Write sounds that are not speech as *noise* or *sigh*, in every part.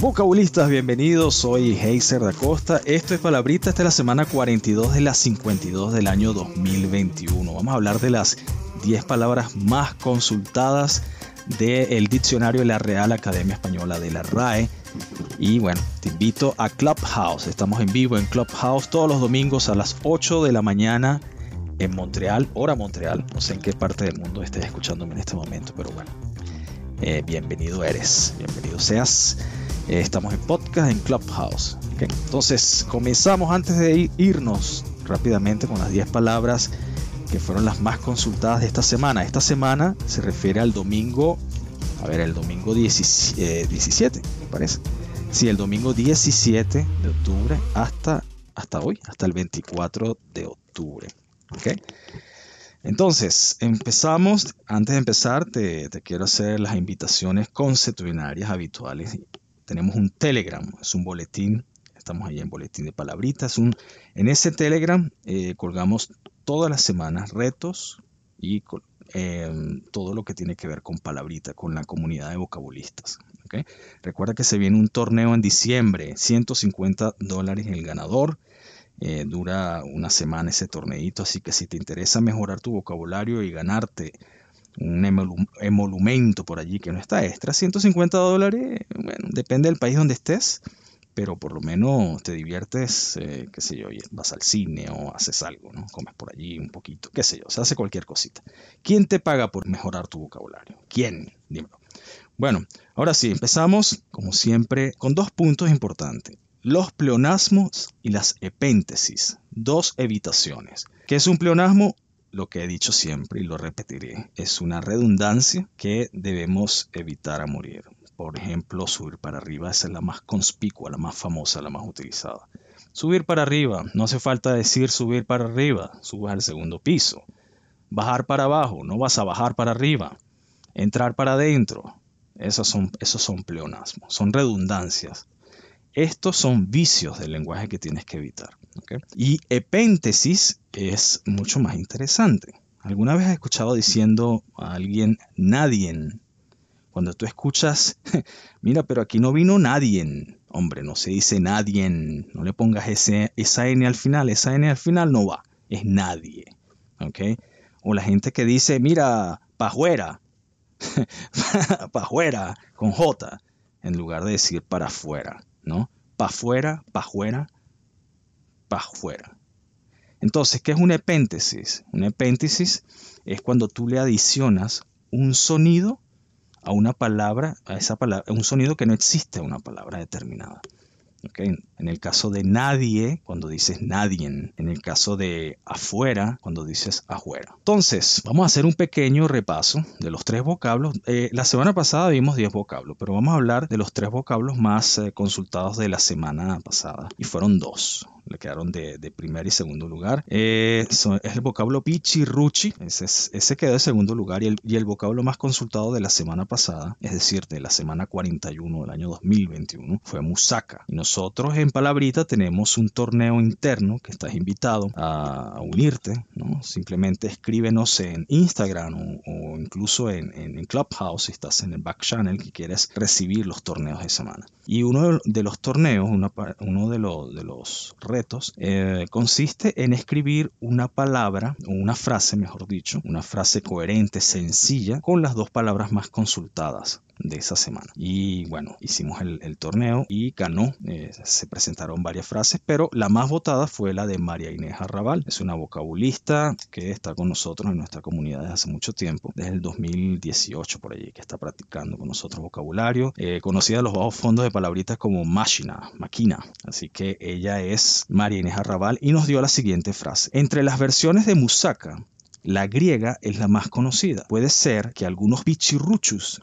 Vocabulistas, bienvenidos, soy Heiser da Costa. Esto es Palabrita, esta es la semana 42 de las 52 del año 2021. Vamos a hablar de las 10 palabras más consultadas del diccionario de la Real Academia Española de la RAE. Y bueno, te invito a Clubhouse. Estamos en vivo en Clubhouse todos los domingos a las 8 de la mañana en Montreal, hora Montreal. No sé en qué parte del mundo estés escuchándome en este momento, pero bueno. Eh, bienvenido eres, bienvenido seas. Eh, estamos en podcast en Clubhouse. Entonces, comenzamos antes de irnos rápidamente con las 10 palabras que fueron las más consultadas de esta semana. Esta semana se refiere al domingo, a ver, el domingo 17, eh, me parece. Sí, el domingo 17 de octubre hasta, hasta hoy, hasta el 24 de octubre. ¿ok? Entonces, empezamos. Antes de empezar, te, quiero hacer las invitaciones consuetudinarias habituales. Tenemos un Telegram, es un boletín. Estamos ahí en boletín de palabritas. Un, en ese Telegram eh, colgamos todas las semanas retos y em, todo lo que tiene que ver con palabrita, con la comunidad de vocabulistas. Recuerda que se viene un torneo en diciembre, 150 dólares el ganador. Eh, dura una semana ese torneito, así que si te interesa mejorar tu vocabulario y ganarte un emolumento por allí que no está extra, 150 dólares, bueno, depende del país donde estés pero por lo menos te diviertes, eh, qué sé yo, vas al cine o haces algo, ¿no? Comes por allí un poquito, qué sé yo, se hace cualquier cosita. ¿Quién te paga por mejorar tu vocabulario? ¿Quién? Dímelo. Bueno, ahora sí, empezamos, como siempre, con dos puntos importantes. Los pleonasmos y las epéntesis, dos evitaciones. ¿Qué es un pleonasmo? Lo que he dicho siempre y lo repetiré, es una redundancia que debemos evitar a morir. Por ejemplo, subir para arriba, esa es la más conspicua, la más famosa, la más utilizada. Subir para arriba, no hace falta decir subir para arriba, subes al segundo piso. Bajar para abajo, no vas a bajar para arriba. Entrar para adentro, esos son, esos son pleonasmos, son redundancias. Estos son vicios del lenguaje que tienes que evitar. Y epéntesis es mucho más interesante. ¿Alguna vez has escuchado diciendo a alguien nadie? Cuando tú escuchas, *laughs* mira, pero aquí no vino nadie. Hombre, no se dice nadie. No le pongas ese, esa N al final. Esa N al final no va. Es nadie. ¿Ok? O la gente que dice, mira, pajuera. *laughs* pajuera con J. En lugar de decir para afuera. ¿No? Pa' afuera, pa' afuera, pa' afuera. Entonces, ¿qué es una epéntesis? Una epéntesis es cuando tú le adicionas un sonido a una palabra, a esa palabra, un sonido que no existe a una palabra determinada. En el caso de nadie, cuando dices nadie. En el caso de afuera, cuando dices afuera. Entonces, vamos a hacer un pequeño repaso de los tres vocablos. Eh, la semana pasada vimos 10 vocablos, pero vamos a hablar de los tres vocablos más eh, consultados de la semana pasada. Y fueron dos le quedaron de, primer y segundo lugar. Eh, es el vocablo pichirruchi, ese, ese quedó de segundo lugar y el, y el, vocablo más consultado de la semana pasada, es decir, de la semana 41 del año 2021, fue musaka. Y nosotros en Palabrita tenemos un torneo interno que estás invitado a, unirte, ¿no? Simplemente escríbenos en Instagram o, incluso en, en, Clubhouse si estás en el back channel que quieres recibir los torneos de semana. Y uno de los torneos, uno de los, de los retos, eh, consiste en escribir una palabra, o una frase, mejor dicho, una frase coherente, sencilla, con las dos palabras más consultadas de esa semana. Y bueno, hicimos el, torneo y ganó. Eh, se presentaron varias frases, pero la más votada fue la de María Inés Arrabal. Es una vocabulista que está con nosotros en nuestra comunidad desde hace mucho tiempo, desde el 2018 por allí, que está practicando con nosotros vocabulario. Eh, conocida a los bajos fondos de palabritas como máquina, máquina. Así que ella es María Inés Arrabal y nos dio la siguiente frase. Entre las versiones de Musaka la griega es la más conocida. Puede ser que algunos *laughs* pichirruchis,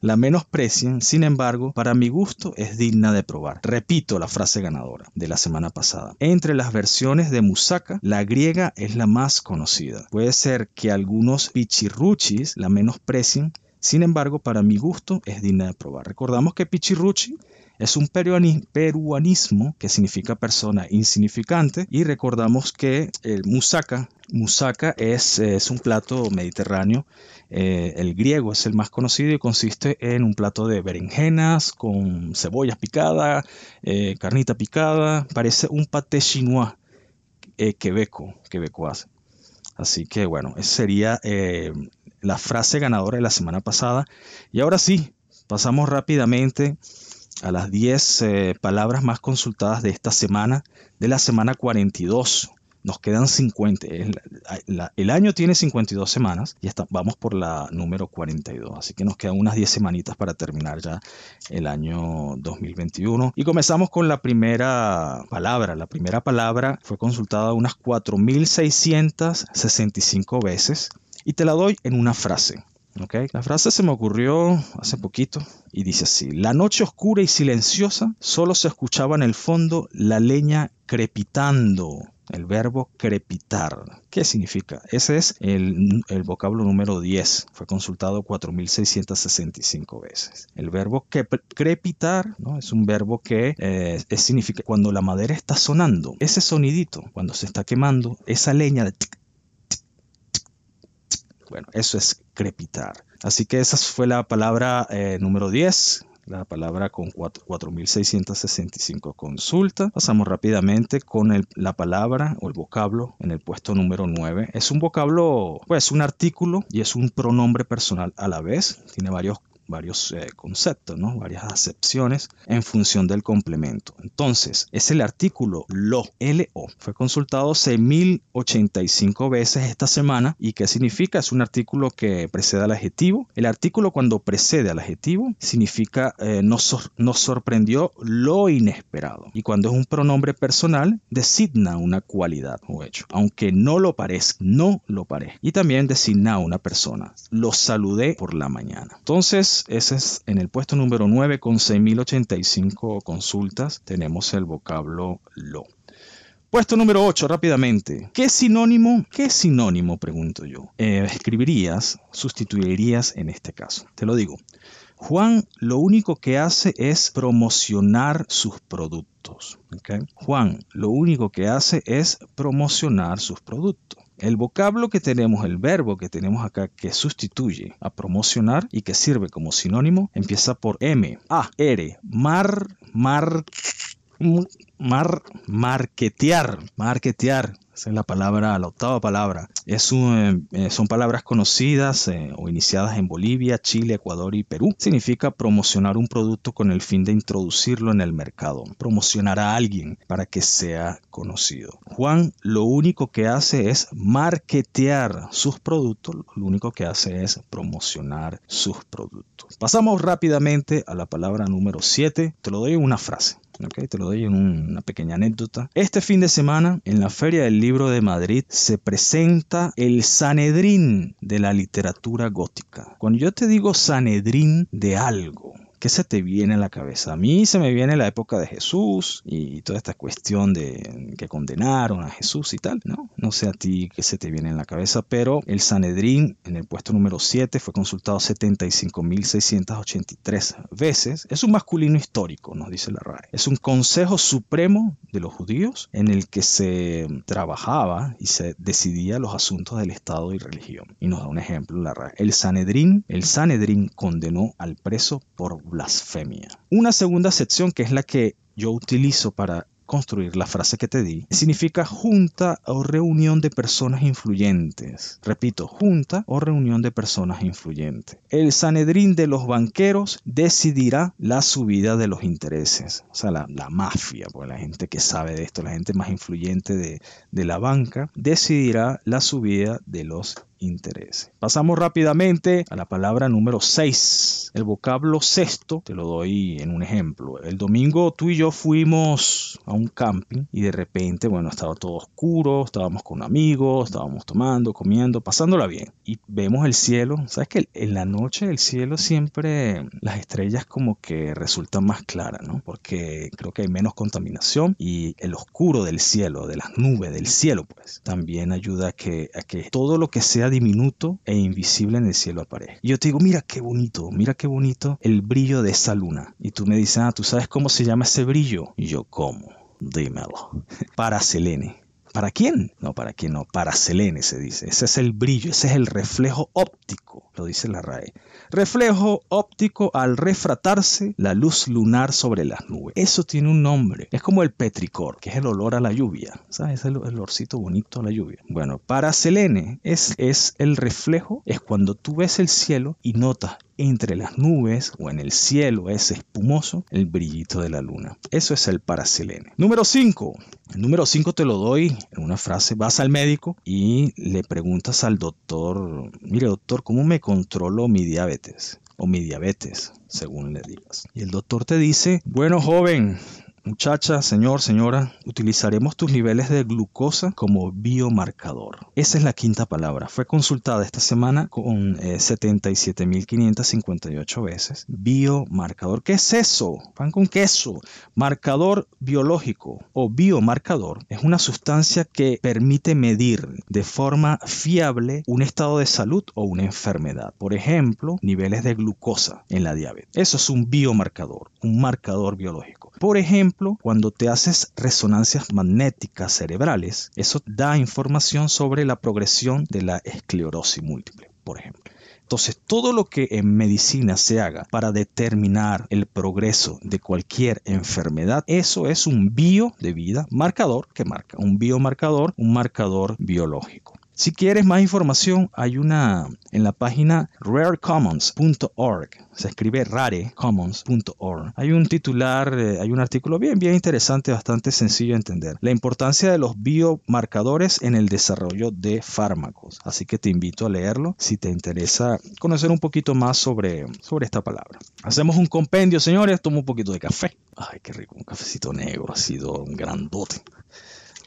la menosprecien, sin embargo, para mi gusto es digna de probar. Repito la frase ganadora de la semana pasada. Entre las versiones de Musaka, la griega es la más conocida. Puede ser que algunos pichirruchis la menosprecien, sin embargo, para mi gusto es digna de probar. Recordamos que pichirruchi Es un peruanismo que significa persona insignificante y recordamos que el musaka, musaka es, es un plato mediterráneo eh, el griego es el más conocido y consiste en un plato de berenjenas con cebollas picadas, eh, carnita picada. Parece un pâté chinois eh, quebeco, quebecois. Así que bueno, esa sería eh, la frase ganadora de la semana pasada. Y ahora sí, pasamos rápidamente a las 10 palabras más consultadas de esta semana, de la semana 42 nos quedan 50. El, año tiene 52 semanas y vamos por la número 42. Así que nos quedan unas 10 semanitas para terminar ya el año 2021. Y comenzamos con la primera palabra. La primera palabra fue consultada unas 4.665 veces y te la doy en una frase. Okay. La frase se me ocurrió hace poquito y dice así, la noche oscura y silenciosa solo se escuchaba en el fondo la leña crepitando el verbo crepitar. ¿Qué significa? Ese es el, vocablo número 10. Fue consultado 4.665 veces. El verbo crepitar ¿no? es un verbo que eh, significa cuando la madera está sonando. Ese sonidito, cuando se está quemando, esa leña de... bueno, eso es crepitar. Así que esa fue la palabra eh, número 10 la palabra con 4.665 consultas. Pasamos rápidamente con la palabra o el vocablo en el puesto número 9. Es un vocablo, pues un artículo y es un pronombre personal a la vez. Tiene varios varios eh, conceptos, ¿no? varias acepciones en función del complemento. Entonces, es el artículo lo, L-O. Fue consultado 6.085 veces esta semana. ¿Y qué significa? Es un artículo que precede al adjetivo. El artículo cuando precede al adjetivo significa eh, nos, sorprendió lo inesperado. Y cuando es un pronombre personal, designa una cualidad o hecho. Aunque no lo parezca, no lo parezca. Y también designa a una persona. Lo saludé por la mañana. Entonces, ese es en el puesto número 9 con 6.085 consultas. Tenemos el vocablo lo. Puesto número 8, rápidamente. ¿Qué sinónimo? ¿Qué sinónimo? Pregunto yo. Eh, escribirías, sustituirías en este caso. Te lo digo. Juan lo único que hace es promocionar sus productos. Juan lo único que hace es promocionar sus productos. El vocablo que tenemos, el verbo que tenemos acá que sustituye a promocionar y que sirve como sinónimo, empieza por M, A, R, mar, mar, mar, marketear, marketear, esa es la palabra, la octava palabra. Es un, eh, son palabras conocidas eh, o iniciadas en Bolivia, Chile, Ecuador y Perú. Significa promocionar un producto con el fin de introducirlo en el mercado. Promocionar a alguien para que sea conocido. Juan lo único que hace es marketear sus productos. Lo único que hace es promocionar sus productos. Pasamos rápidamente a la palabra número 7. Te lo doy en una frase. Te lo doy en una pequeña anécdota. Este fin de semana, en la Feria del Libro de Madrid, se presenta el Sanedrín de la literatura gótica. Cuando yo te digo Sanedrín de algo, ¿qué se te viene a la cabeza? A mí se me viene la época de Jesús y toda esta cuestión de que condenaron a Jesús y tal, ¿no? No sé a ti qué se te viene en la cabeza, pero el Sanedrín en el puesto número 7 fue consultado 75.683 veces. Es un masculino histórico, nos dice la RAE. Es un consejo supremo de los judíos en el que se trabajaba y se decidía los asuntos del Estado y religión. Y nos da un ejemplo la RAE. El Sanedrín, el Sanedrín condenó al preso por blasfemia. Una segunda sección que es la que yo utilizo para construir la frase que te di, significa junta o reunión de personas influyentes. Repito, junta o reunión de personas influyentes. El Sanedrín de los banqueros decidirá la subida de los intereses. O sea, la, mafia, pues la gente que sabe de esto, la gente más influyente de, de la banca, decidirá la subida de los interés. Pasamos rápidamente a la palabra número 6. El vocablo sexto, te lo doy en un ejemplo. El domingo tú y yo fuimos a un camping y de repente, bueno, estaba todo oscuro, estábamos con amigos, estábamos tomando, comiendo, pasándola bien. Y vemos el cielo. ¿Sabes que en la noche el cielo siempre, las estrellas como que resultan más claras, ¿no? Porque creo que hay menos contaminación y el oscuro del cielo, de las nubes, del cielo, pues, también ayuda a que, a que todo lo que sea diminuto e invisible en el cielo aparezca. Y yo te digo, mira qué bonito, mira qué bonito el brillo de esa luna. Y tú me dices, ah, ¿tú sabes cómo se llama ese brillo? Y yo, ¿cómo? Dímelo. *laughs* Para Selene. ¿Para quién? No, para quién no, para Selene se dice. Ese es el brillo, ese es el reflejo óptico, lo dice la RAE. Reflejo óptico al refratarse la luz lunar sobre las nubes. Eso tiene un nombre. Es como el petricor, que es el olor a la lluvia. ¿Sabes? Es el, olorcito bonito a la lluvia. Bueno, para Selene es, es el reflejo, es cuando tú ves el cielo y notas entre las nubes o en el cielo ese espumoso el brillito de la luna. Eso es el paraselene. Número 5. El número 5 te lo doy en una frase. Vas al médico y le preguntas al doctor, mire doctor, ¿cómo me controlo mi diabetes? O mi diabetes, según le digas. Y el doctor te dice, bueno joven, Muchacha, señor, señora, utilizaremos tus niveles de glucosa como biomarcador. Esa es la quinta palabra. Fue consultada esta semana con 77.558 eh, veces. Biomarcador. ¿Qué es eso? Pan con queso. Marcador biológico o biomarcador es una sustancia que permite medir de forma fiable un estado de salud o una enfermedad. Por ejemplo, niveles de glucosa en la diabetes. Eso es un biomarcador, un marcador biológico. Por ejemplo, cuando te haces resonancias magnéticas cerebrales, eso da información sobre la progresión de la esclerosis múltiple, por ejemplo. Entonces, todo lo que en medicina se haga para determinar el progreso de cualquier enfermedad, eso es un bio de vida marcador que marca, un biomarcador, un marcador biológico. Si quieres más información, hay una en la página rarecommons.org. Se escribe rarecommons.org. Hay un titular, hay un artículo bien, bien interesante, bastante sencillo de entender. La importancia de los biomarcadores en el desarrollo de fármacos. Así que te invito a leerlo si te interesa conocer un poquito más sobre, sobre esta palabra. Hacemos un compendio, señores. Tomo un poquito de café. Ay, qué rico, un cafecito negro, ha sido un grandote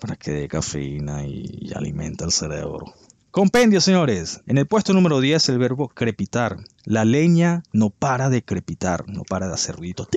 para que dé cafeína y, alimenta el cerebro. Compendio, señores. En el puesto número 10, el verbo crepitar. La leña no para de crepitar, no para de hacer ruido.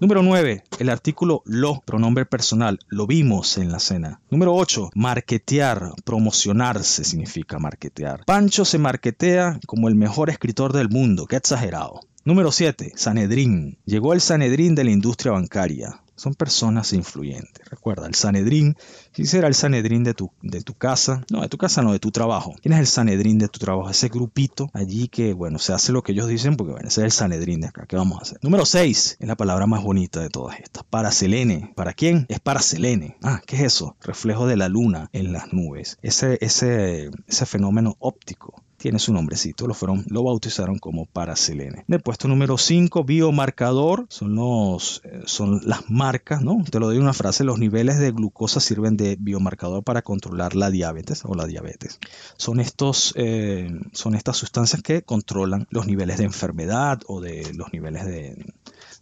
Número 9, el artículo lo, pronombre personal, lo vimos en la cena. Número 8, marketear, promocionarse significa marketear. Pancho se marketea como el mejor escritor del mundo, qué exagerado. Número 7, Sanedrín. Llegó el Sanedrín de la industria bancaria son personas influyentes. Recuerda, el Sanedrín, ¿quién será el Sanedrín de tu, de tu casa? No, de tu casa no, de tu trabajo. ¿Quién es el Sanedrín de tu trabajo? Ese grupito allí que, bueno, se hace lo que ellos dicen porque, bueno, ese es el Sanedrín de acá. ¿Qué vamos a hacer? Número 6, es la palabra más bonita de todas estas. Paraselene. ¿Para quién? Es para Selene. Ah, ¿qué es eso? Reflejo de la luna en las nubes. Ese, ese, ese fenómeno óptico tiene su nombrecito, lo, fueron, lo bautizaron como Paraselene. En el puesto número 5, biomarcador, son, los, eh, son las marcas, ¿no? Te lo doy una frase, los niveles de glucosa sirven de biomarcador para controlar la diabetes o la diabetes. Son, estos, eh, son estas sustancias que controlan los niveles de enfermedad o de los niveles de,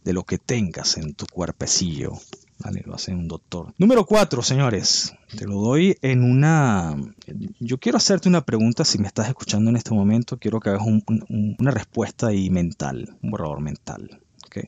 de lo que tengas en tu cuerpecillo. Lo hace un doctor. Número 4, señores. Te lo doy en una... Yo quiero hacerte una pregunta si me estás escuchando en este momento. Quiero que hagas una respuesta y mental, un borrador mental.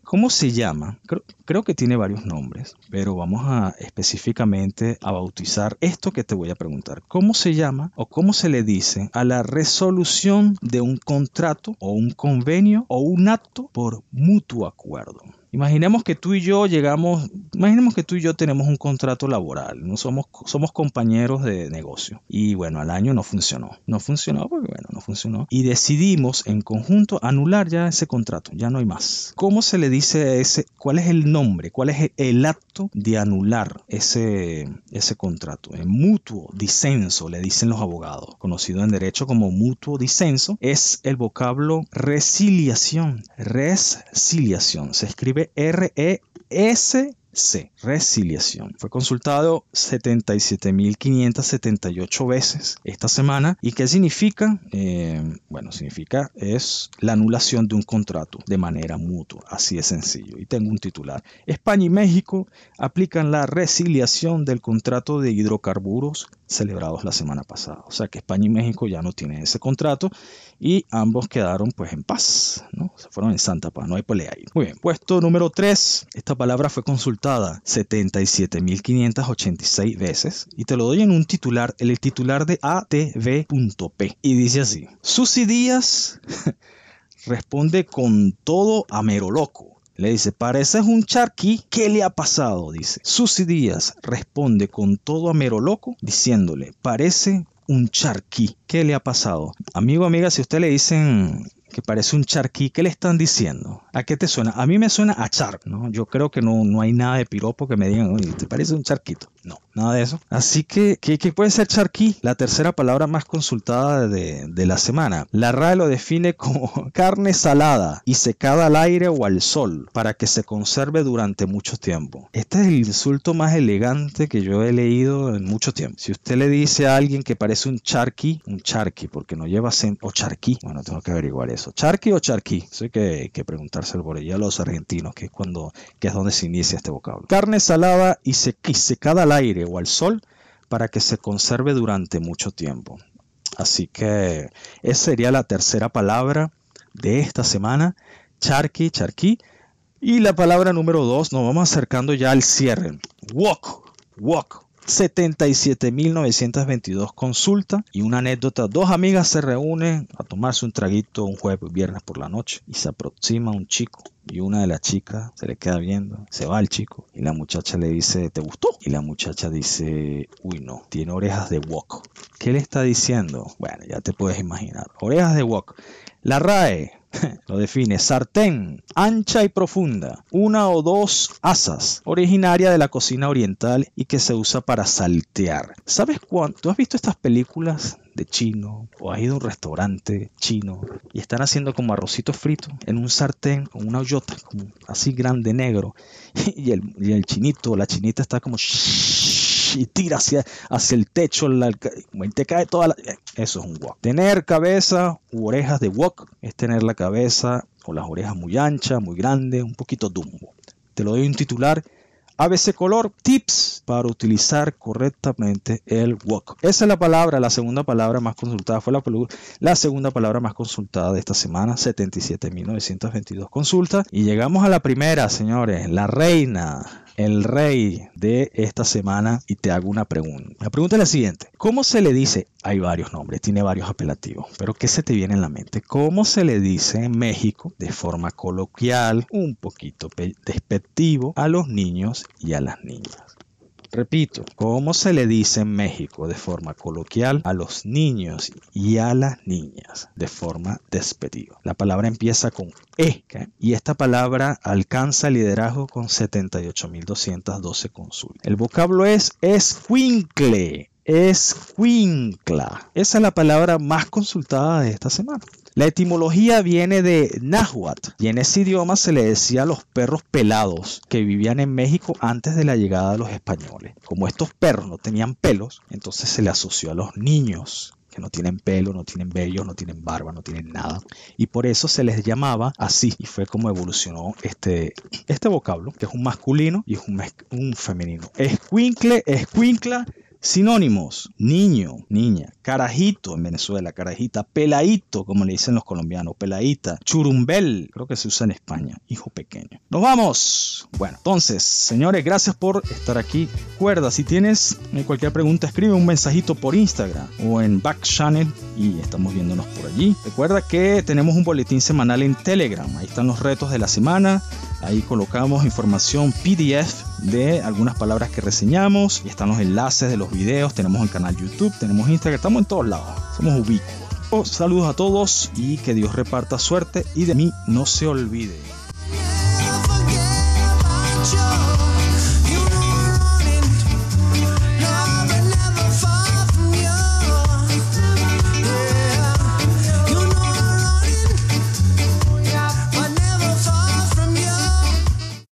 ¿Cómo se llama? Creo, que tiene varios nombres, pero vamos a específicamente a bautizar esto que te voy a preguntar. ¿Cómo se llama o cómo se le dice a la resolución de un contrato o un convenio o un acto por mutuo acuerdo? Imaginemos que tú y yo llegamos, imaginemos que tú y yo tenemos un contrato laboral, no somos, somos compañeros de negocio. Y bueno, al año no funcionó, no funcionó porque bueno, no funcionó. Y decidimos en conjunto anular ya ese contrato, ya no hay más. ¿Cómo se le dice ese, cuál es el nombre, cuál es el acto de anular ese, ese contrato? En mutuo disenso le dicen los abogados, conocido en derecho como mutuo disenso, es el vocablo resiliación, resiliación, se escribe R-E-S C. Resiliación. Fue consultado 77.578 veces esta semana. ¿Y qué significa? Eh, bueno, significa es la anulación de un contrato de manera mutua. Así de sencillo. Y tengo un titular. España y México aplican la resiliación del contrato de hidrocarburos celebrados la semana pasada. O sea que España y México ya no tienen ese contrato y ambos quedaron pues en paz. ¿no? Se fueron en santa paz. No hay pelea ahí. Muy bien. Puesto número 3. Esta palabra fue consultada consultada 77.586 veces y te lo doy en un titular, el titular de atv.p y dice así, Susi Díaz *laughs* responde con todo a mero loco. Le dice, pareces un charqui, ¿qué le ha pasado? Dice. Susi Díaz responde con todo a mero loco, diciéndole, parece un charqui, ¿qué le ha pasado? Amigo, amiga, si usted le dicen que parece un charqui, ¿qué le están diciendo? ¿A qué te suena? A mí me suena a char, ¿no? Yo creo que no, no hay nada de piropo que me digan, oye, ¿te parece un charquito? No, nada de eso. Así que, ¿qué, puede ser charqui? La tercera palabra más consultada de, la semana. La RAE lo define como *laughs* carne salada y secada al aire o al sol para que se conserve durante mucho tiempo. Este es el insulto más elegante que yo he leído en mucho tiempo. Si usted le dice a alguien que parece un charqui, un charqui, porque no lleva acento, o charqui, bueno, tengo que averiguar eso. ¿Charqui o charqui? Eso hay que, que preguntárselo por allá a los argentinos, que es cuando, que es donde se inicia este vocablo. Carne salada y, y secada al aire o al sol para que se conserve durante mucho tiempo. Así que esa sería la tercera palabra de esta semana, charqui, charqui. Y la palabra número dos, nos vamos acercando ya al cierre. Walk, walk, 77.922 consultas y una anécdota. Dos amigas se reúnen a tomarse un traguito un jueves, viernes por la noche y se aproxima un chico y una de las chicas se le queda viendo, se va el chico y la muchacha le dice, ¿te gustó? Y la muchacha dice, uy no, tiene orejas de wok. ¿Qué le está diciendo? Bueno, ya te puedes imaginar. Orejas de wok. La RAE *laughs* lo define sartén, ancha y profunda, una o dos asas, originaria de la cocina oriental y que se usa para saltear. ¿Sabes cuánto? ¿Tú has visto estas películas de chino o has ido a un restaurante chino y están haciendo como arrocito frito en un sartén con una hoyota así grande negro *laughs* y el, y el chinito o la chinita está como y tira hacia, hacia el techo, la, te cae toda la... Eso es un wok. Tener cabeza u orejas de wok es tener la cabeza o las orejas muy anchas, muy grandes, un poquito dumbo. Te lo doy un titular ABC Color, tips para utilizar correctamente el wok. Esa es la palabra, la segunda palabra más consultada, fue la, la segunda palabra más consultada de esta semana, 77.922 consultas. Y llegamos a la primera, señores, la reina el rey de esta semana y te hago una pregunta. La pregunta es la siguiente. ¿Cómo se le dice? Hay varios nombres, tiene varios apelativos, pero ¿qué se te viene en la mente? ¿Cómo se le dice en México de forma coloquial, un poquito despectivo a los niños y a las niñas? Repito, ¿cómo se le dice en México de forma coloquial a los niños y a las niñas de forma despectiva? La palabra empieza con E y esta palabra alcanza liderazgo con 78.212 consultas. El vocablo es escuincle, escuincla. Esa es la palabra más consultada de esta semana. La etimología viene de náhuatl y en ese idioma se le decía a los perros pelados que vivían en México antes de la llegada de los españoles. Como estos perros no tenían pelos, entonces se le asoció a los niños que no tienen pelo, no tienen vellos, no tienen barba, no tienen nada. Y por eso se les llamaba así. Y fue como evolucionó este, este vocablo, que es un masculino y es un, un femenino. Escuincle, escuincla Sinónimos, niño, niña, carajito en Venezuela, carajita, peladito, como le dicen los colombianos, peladita, churumbel, creo que se usa en España, hijo pequeño. Nos vamos. Bueno, entonces, señores, gracias por estar aquí. Recuerda, si tienes cualquier pregunta, escribe un mensajito por Instagram o en Back Channel y estamos viéndonos por allí. Recuerda que tenemos un boletín semanal en Telegram, ahí están los retos de la semana, ahí colocamos información PDF de algunas palabras que reseñamos y están los enlaces de los videos, tenemos el canal YouTube, tenemos Instagram, estamos en todos lados, somos ubicuos. Saludos a todos y que Dios reparta suerte y de mí no se olvide.